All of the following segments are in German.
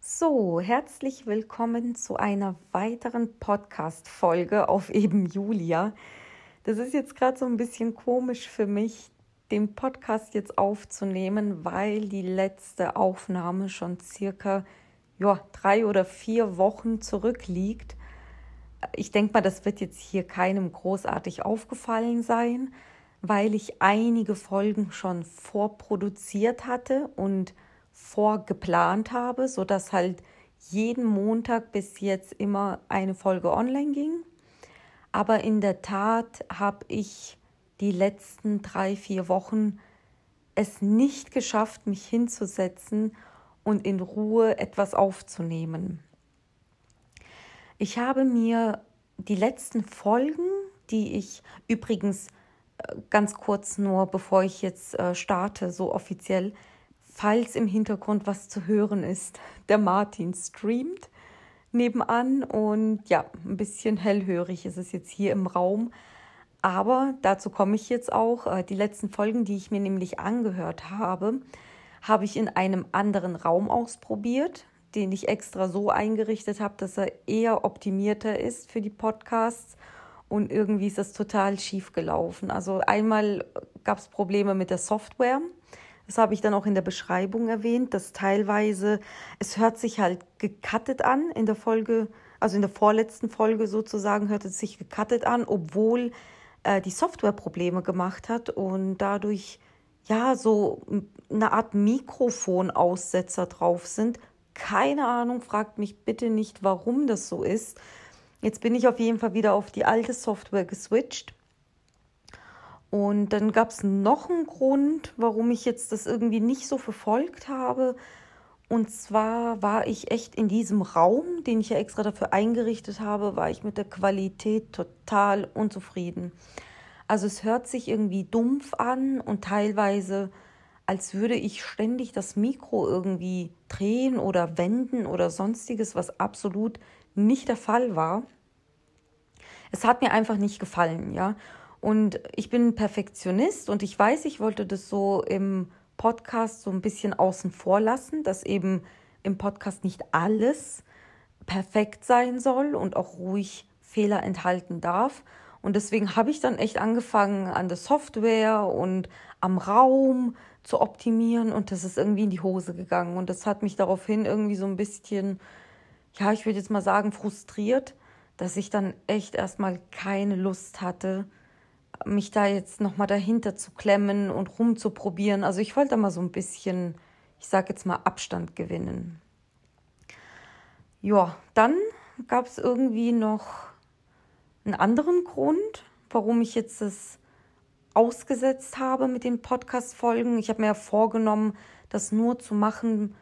So, herzlich willkommen zu einer weiteren Podcast-Folge auf eben Julia. Das ist jetzt gerade so ein bisschen komisch für mich, den Podcast jetzt aufzunehmen, weil die letzte Aufnahme schon circa ja, drei oder vier Wochen zurückliegt. Ich denke mal, das wird jetzt hier keinem großartig aufgefallen sein, weil ich einige Folgen schon vorproduziert hatte und vorgeplant habe, sodass halt jeden Montag bis jetzt immer eine Folge online ging. Aber in der Tat habe ich die letzten drei, vier Wochen es nicht geschafft, mich hinzusetzen und in Ruhe etwas aufzunehmen. Ich habe mir die letzten Folgen, die ich übrigens äh, ganz kurz nur, bevor ich jetzt äh, starte, so offiziell, falls im Hintergrund was zu hören ist, der Martin streamt nebenan und ja, ein bisschen hellhörig ist es jetzt hier im Raum. Aber dazu komme ich jetzt auch. Äh, die letzten Folgen, die ich mir nämlich angehört habe, habe ich in einem anderen Raum ausprobiert, den ich extra so eingerichtet habe, dass er eher optimierter ist für die Podcasts. Und irgendwie ist das total schief gelaufen. Also einmal gab es Probleme mit der Software. Das habe ich dann auch in der Beschreibung erwähnt, dass teilweise, es hört sich halt gecuttet an in der Folge, also in der vorletzten Folge sozusagen hört es sich gecuttet an, obwohl äh, die Software Probleme gemacht hat und dadurch ja so eine Art Mikrofonaussetzer drauf sind. Keine Ahnung, fragt mich bitte nicht, warum das so ist. Jetzt bin ich auf jeden Fall wieder auf die alte Software geswitcht. Und dann gab es noch einen Grund, warum ich jetzt das irgendwie nicht so verfolgt habe. Und zwar war ich echt in diesem Raum, den ich ja extra dafür eingerichtet habe, war ich mit der Qualität total unzufrieden. Also es hört sich irgendwie dumpf an und teilweise, als würde ich ständig das Mikro irgendwie drehen oder wenden oder sonstiges, was absolut nicht der Fall war. Es hat mir einfach nicht gefallen, ja. Und ich bin Perfektionist und ich weiß, ich wollte das so im Podcast so ein bisschen außen vor lassen, dass eben im Podcast nicht alles perfekt sein soll und auch ruhig Fehler enthalten darf. Und deswegen habe ich dann echt angefangen, an der Software und am Raum zu optimieren und das ist irgendwie in die Hose gegangen. Und das hat mich daraufhin irgendwie so ein bisschen, ja, ich würde jetzt mal sagen, frustriert, dass ich dann echt erstmal keine Lust hatte, mich da jetzt nochmal dahinter zu klemmen und rumzuprobieren. Also ich wollte mal so ein bisschen, ich sage jetzt mal, Abstand gewinnen. Ja, dann gab es irgendwie noch einen anderen Grund, warum ich jetzt das ausgesetzt habe mit den Podcast-Folgen. Ich habe mir ja vorgenommen, das nur zu machen,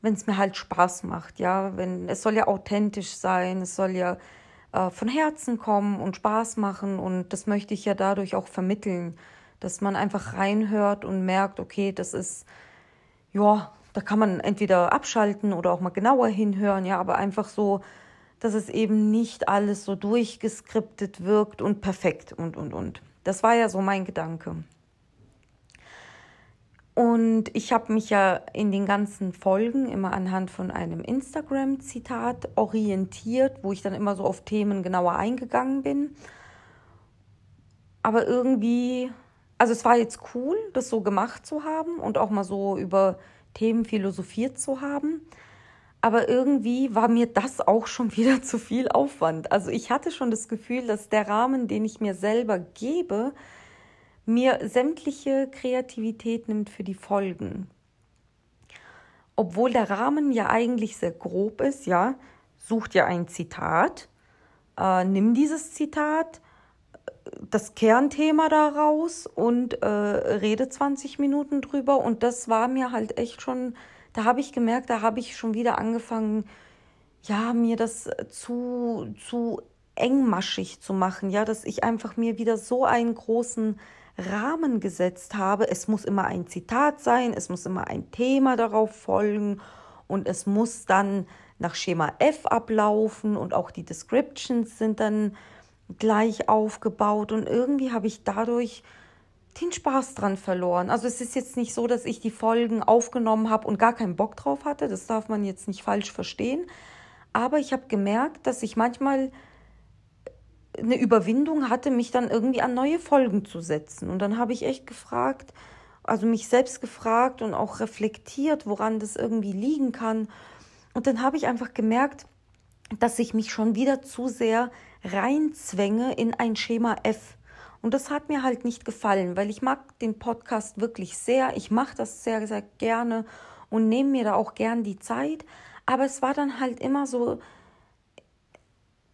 wenn es mir halt Spaß macht. Ja, wenn es soll ja authentisch sein, es soll ja äh, von Herzen kommen und Spaß machen. Und das möchte ich ja dadurch auch vermitteln, dass man einfach reinhört und merkt, okay, das ist, ja, da kann man entweder abschalten oder auch mal genauer hinhören, ja, aber einfach so, dass es eben nicht alles so durchgeskriptet wirkt und perfekt und, und, und. Das war ja so mein Gedanke. Und ich habe mich ja in den ganzen Folgen immer anhand von einem Instagram-Zitat orientiert, wo ich dann immer so auf Themen genauer eingegangen bin. Aber irgendwie, also es war jetzt cool, das so gemacht zu haben und auch mal so über Themen philosophiert zu haben. Aber irgendwie war mir das auch schon wieder zu viel Aufwand. Also ich hatte schon das Gefühl, dass der Rahmen, den ich mir selber gebe, mir sämtliche Kreativität nimmt für die Folgen. Obwohl der Rahmen ja eigentlich sehr grob ist, ja, such dir ein Zitat, äh, nimm dieses Zitat, das Kernthema daraus und äh, rede 20 Minuten drüber. Und das war mir halt echt schon, da habe ich gemerkt, da habe ich schon wieder angefangen, ja, mir das zu, zu engmaschig zu machen, ja, dass ich einfach mir wieder so einen großen Rahmen gesetzt habe. Es muss immer ein Zitat sein, es muss immer ein Thema darauf folgen und es muss dann nach Schema F ablaufen und auch die Descriptions sind dann gleich aufgebaut und irgendwie habe ich dadurch den Spaß dran verloren. Also es ist jetzt nicht so, dass ich die Folgen aufgenommen habe und gar keinen Bock drauf hatte. Das darf man jetzt nicht falsch verstehen. Aber ich habe gemerkt, dass ich manchmal eine Überwindung hatte, mich dann irgendwie an neue Folgen zu setzen. Und dann habe ich echt gefragt, also mich selbst gefragt und auch reflektiert, woran das irgendwie liegen kann. Und dann habe ich einfach gemerkt, dass ich mich schon wieder zu sehr reinzwänge in ein Schema F. Und das hat mir halt nicht gefallen, weil ich mag den Podcast wirklich sehr. Ich mache das sehr, sehr gerne und nehme mir da auch gern die Zeit. Aber es war dann halt immer so,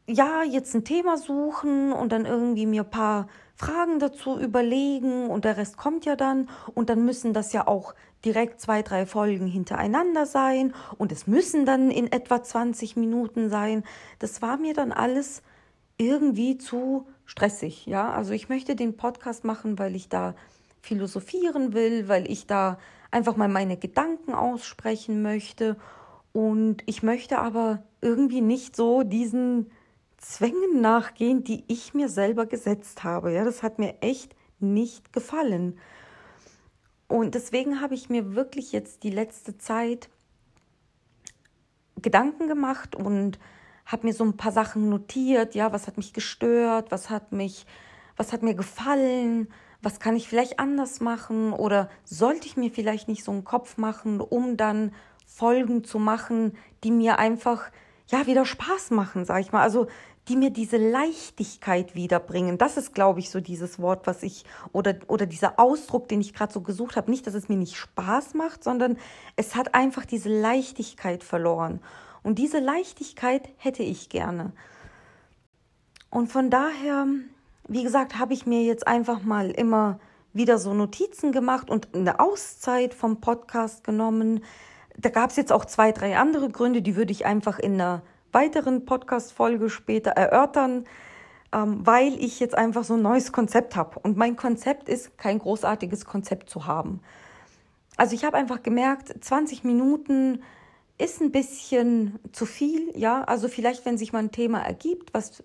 ja, jetzt ein Thema suchen und dann irgendwie mir ein paar Fragen dazu überlegen und der Rest kommt ja dann und dann müssen das ja auch direkt zwei, drei Folgen hintereinander sein und es müssen dann in etwa 20 Minuten sein. Das war mir dann alles irgendwie zu stressig, ja. Also ich möchte den Podcast machen, weil ich da philosophieren will, weil ich da einfach mal meine Gedanken aussprechen möchte und ich möchte aber irgendwie nicht so diesen Zwängen nachgehen, die ich mir selber gesetzt habe. Ja, das hat mir echt nicht gefallen. Und deswegen habe ich mir wirklich jetzt die letzte Zeit Gedanken gemacht und habe mir so ein paar Sachen notiert, ja, was hat mich gestört, was hat mich, was hat mir gefallen, was kann ich vielleicht anders machen oder sollte ich mir vielleicht nicht so einen Kopf machen, um dann Folgen zu machen, die mir einfach ja wieder Spaß machen, sag ich mal. Also die mir diese Leichtigkeit wiederbringen. Das ist, glaube ich, so dieses Wort, was ich oder oder dieser Ausdruck, den ich gerade so gesucht habe. Nicht, dass es mir nicht Spaß macht, sondern es hat einfach diese Leichtigkeit verloren. Und diese Leichtigkeit hätte ich gerne. Und von daher, wie gesagt, habe ich mir jetzt einfach mal immer wieder so Notizen gemacht und eine Auszeit vom Podcast genommen. Da gab es jetzt auch zwei, drei andere Gründe, die würde ich einfach in einer weiteren Podcast-Folge später erörtern, ähm, weil ich jetzt einfach so ein neues Konzept habe. Und mein Konzept ist, kein großartiges Konzept zu haben. Also ich habe einfach gemerkt, 20 Minuten ist ein bisschen zu viel, ja. Also vielleicht, wenn sich mal ein Thema ergibt, was,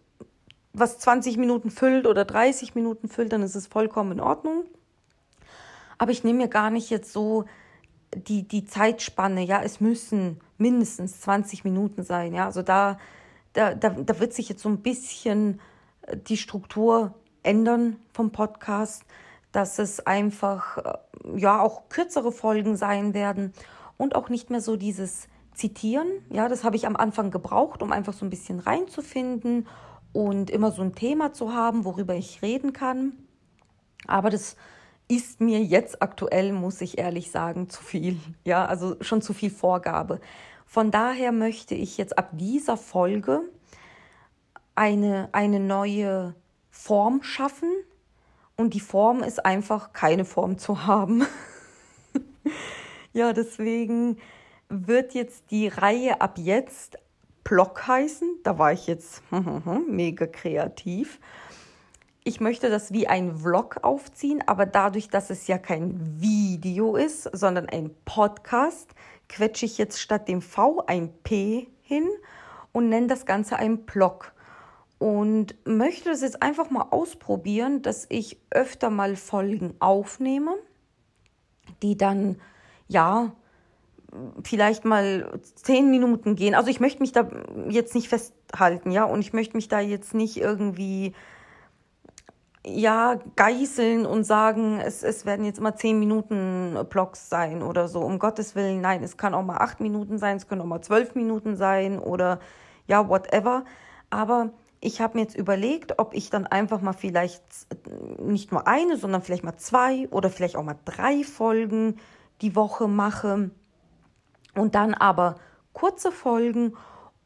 was 20 Minuten füllt oder 30 Minuten füllt, dann ist es vollkommen in Ordnung. Aber ich nehme mir gar nicht jetzt so die, die Zeitspanne, ja, es müssen mindestens 20 Minuten sein, ja. Also da, da, da, da wird sich jetzt so ein bisschen äh, die Struktur ändern vom Podcast, dass es einfach, äh, ja, auch kürzere Folgen sein werden und auch nicht mehr so dieses zitieren. Ja, das habe ich am Anfang gebraucht, um einfach so ein bisschen reinzufinden und immer so ein Thema zu haben, worüber ich reden kann. Aber das ist mir jetzt aktuell, muss ich ehrlich sagen, zu viel. Ja, also schon zu viel Vorgabe. Von daher möchte ich jetzt ab dieser Folge eine, eine neue Form schaffen. Und die Form ist einfach keine Form zu haben. ja, deswegen wird jetzt die Reihe ab jetzt Block heißen. Da war ich jetzt mega kreativ. Ich möchte das wie ein Vlog aufziehen, aber dadurch, dass es ja kein Video ist, sondern ein Podcast, quetsche ich jetzt statt dem V ein P hin und nenne das Ganze ein Blog. Und möchte das jetzt einfach mal ausprobieren, dass ich öfter mal Folgen aufnehme, die dann, ja, vielleicht mal zehn Minuten gehen. Also ich möchte mich da jetzt nicht festhalten, ja, und ich möchte mich da jetzt nicht irgendwie ja geißeln und sagen, es, es werden jetzt immer zehn Minuten Blocks sein oder so. Um Gottes Willen, nein, es kann auch mal acht Minuten sein, es können auch mal zwölf Minuten sein oder ja, whatever. Aber ich habe mir jetzt überlegt, ob ich dann einfach mal vielleicht nicht nur eine, sondern vielleicht mal zwei oder vielleicht auch mal drei Folgen die Woche mache und dann aber kurze Folgen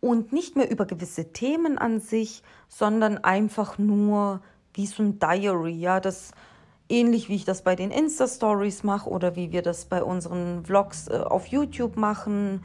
und nicht mehr über gewisse Themen an sich, sondern einfach nur wie so ein Diary, ja, das ähnlich wie ich das bei den Insta-Stories mache oder wie wir das bei unseren Vlogs äh, auf YouTube machen,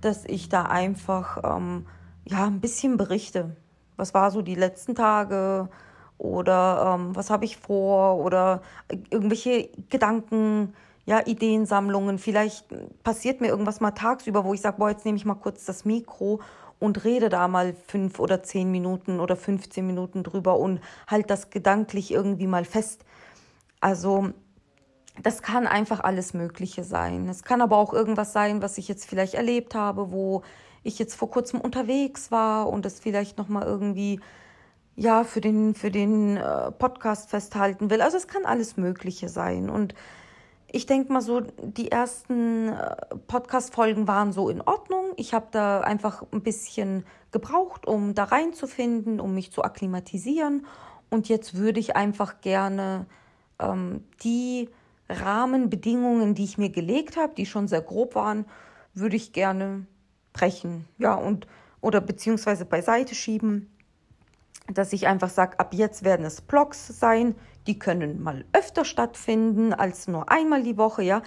dass ich da einfach ähm, ja ein bisschen berichte. Was war so die letzten Tage oder ähm, was habe ich vor oder irgendwelche Gedanken, ja, Ideensammlungen. Vielleicht passiert mir irgendwas mal tagsüber, wo ich sage, boah, jetzt nehme ich mal kurz das Mikro und rede da mal fünf oder zehn Minuten oder 15 Minuten drüber und halt das gedanklich irgendwie mal fest. Also das kann einfach alles Mögliche sein. Es kann aber auch irgendwas sein, was ich jetzt vielleicht erlebt habe, wo ich jetzt vor kurzem unterwegs war und es vielleicht noch mal irgendwie ja für den für den äh, Podcast festhalten will. Also es kann alles Mögliche sein und ich denke mal so, die ersten äh, Podcast-Folgen waren so in Ordnung. Ich habe da einfach ein bisschen gebraucht, um da reinzufinden, um mich zu akklimatisieren. Und jetzt würde ich einfach gerne ähm, die Rahmenbedingungen, die ich mir gelegt habe, die schon sehr grob waren, würde ich gerne brechen. Ja, und oder beziehungsweise beiseite schieben, dass ich einfach sage, ab jetzt werden es Blogs sein, die können mal öfter stattfinden als nur einmal die Woche, ja.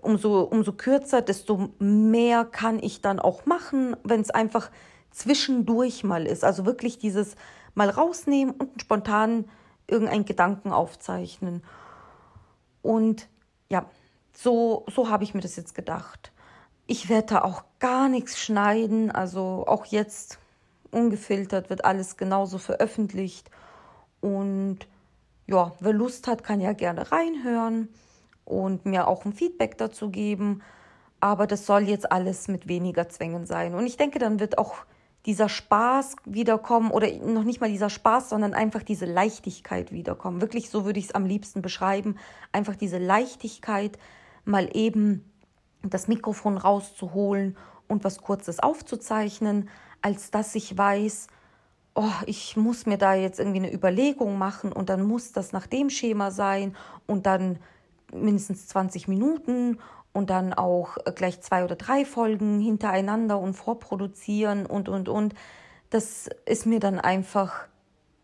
Umso, umso kürzer, desto mehr kann ich dann auch machen, wenn es einfach zwischendurch mal ist. Also wirklich dieses mal rausnehmen und spontan irgendeinen Gedanken aufzeichnen. Und ja, so, so habe ich mir das jetzt gedacht. Ich werde da auch gar nichts schneiden, also auch jetzt ungefiltert wird alles genauso veröffentlicht. Und ja, wer Lust hat, kann ja gerne reinhören und mir auch ein Feedback dazu geben. Aber das soll jetzt alles mit weniger Zwängen sein. Und ich denke, dann wird auch dieser Spaß wiederkommen oder noch nicht mal dieser Spaß, sondern einfach diese Leichtigkeit wiederkommen. Wirklich, so würde ich es am liebsten beschreiben. Einfach diese Leichtigkeit, mal eben das Mikrofon rauszuholen und was Kurzes aufzuzeichnen, als dass ich weiß, oh, ich muss mir da jetzt irgendwie eine Überlegung machen und dann muss das nach dem Schema sein und dann mindestens 20 Minuten und dann auch gleich zwei oder drei Folgen hintereinander und vorproduzieren und, und, und. Das ist mir dann einfach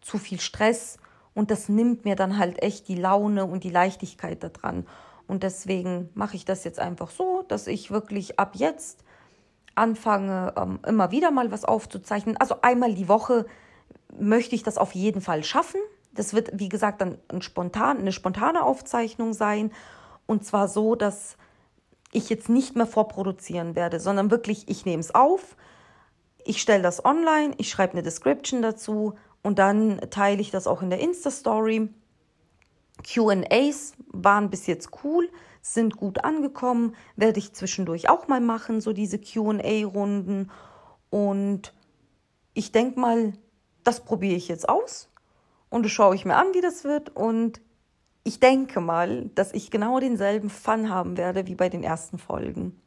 zu viel Stress und das nimmt mir dann halt echt die Laune und die Leichtigkeit daran. Und deswegen mache ich das jetzt einfach so, dass ich wirklich ab jetzt anfange, ähm, immer wieder mal was aufzuzeichnen. Also einmal die Woche möchte ich das auf jeden Fall schaffen. Das wird, wie gesagt, dann ein spontan, eine spontane Aufzeichnung sein. Und zwar so, dass ich jetzt nicht mehr vorproduzieren werde, sondern wirklich, ich nehme es auf, ich stelle das online, ich schreibe eine Description dazu und dann teile ich das auch in der Insta-Story. QAs waren bis jetzt cool sind gut angekommen, werde ich zwischendurch auch mal machen, so diese QA-Runden. Und ich denke mal, das probiere ich jetzt aus und das schaue ich mir an, wie das wird. Und ich denke mal, dass ich genau denselben Fun haben werde wie bei den ersten Folgen.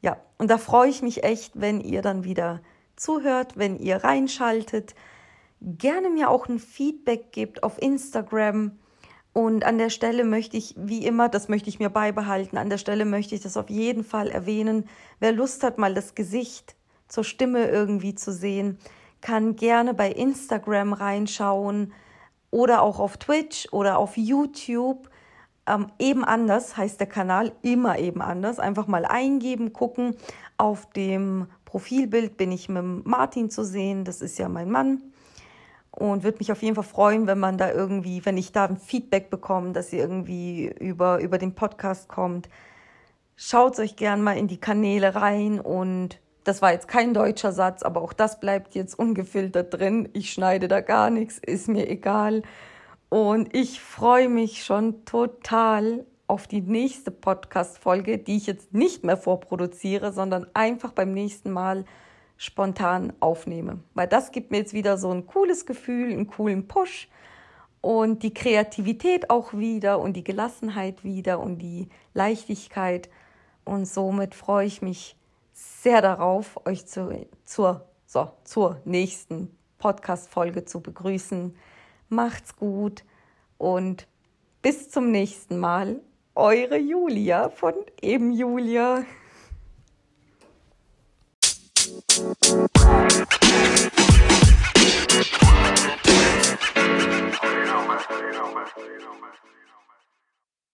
Ja, und da freue ich mich echt, wenn ihr dann wieder zuhört, wenn ihr reinschaltet. Gerne mir auch ein Feedback gebt auf Instagram und an der Stelle möchte ich, wie immer, das möchte ich mir beibehalten, an der Stelle möchte ich das auf jeden Fall erwähnen. Wer Lust hat, mal das Gesicht zur Stimme irgendwie zu sehen, kann gerne bei Instagram reinschauen oder auch auf Twitch oder auf YouTube. Ähm, eben anders heißt der Kanal, immer eben anders. Einfach mal eingeben, gucken. Auf dem Profilbild bin ich mit Martin zu sehen, das ist ja mein Mann und würde mich auf jeden Fall freuen, wenn man da irgendwie, wenn ich da ein Feedback bekomme, dass ihr irgendwie über, über den Podcast kommt. Schaut euch gern mal in die Kanäle rein und das war jetzt kein deutscher Satz, aber auch das bleibt jetzt ungefiltert drin. Ich schneide da gar nichts, ist mir egal. Und ich freue mich schon total auf die nächste Podcast-Folge, die ich jetzt nicht mehr vorproduziere, sondern einfach beim nächsten Mal spontan aufnehme. Weil das gibt mir jetzt wieder so ein cooles Gefühl, einen coolen Push und die Kreativität auch wieder und die Gelassenheit wieder und die Leichtigkeit. Und somit freue ich mich sehr darauf, euch zu, zur, so, zur nächsten Podcast-Folge zu begrüßen. Macht's gut und bis zum nächsten Mal. Eure Julia von eben Julia.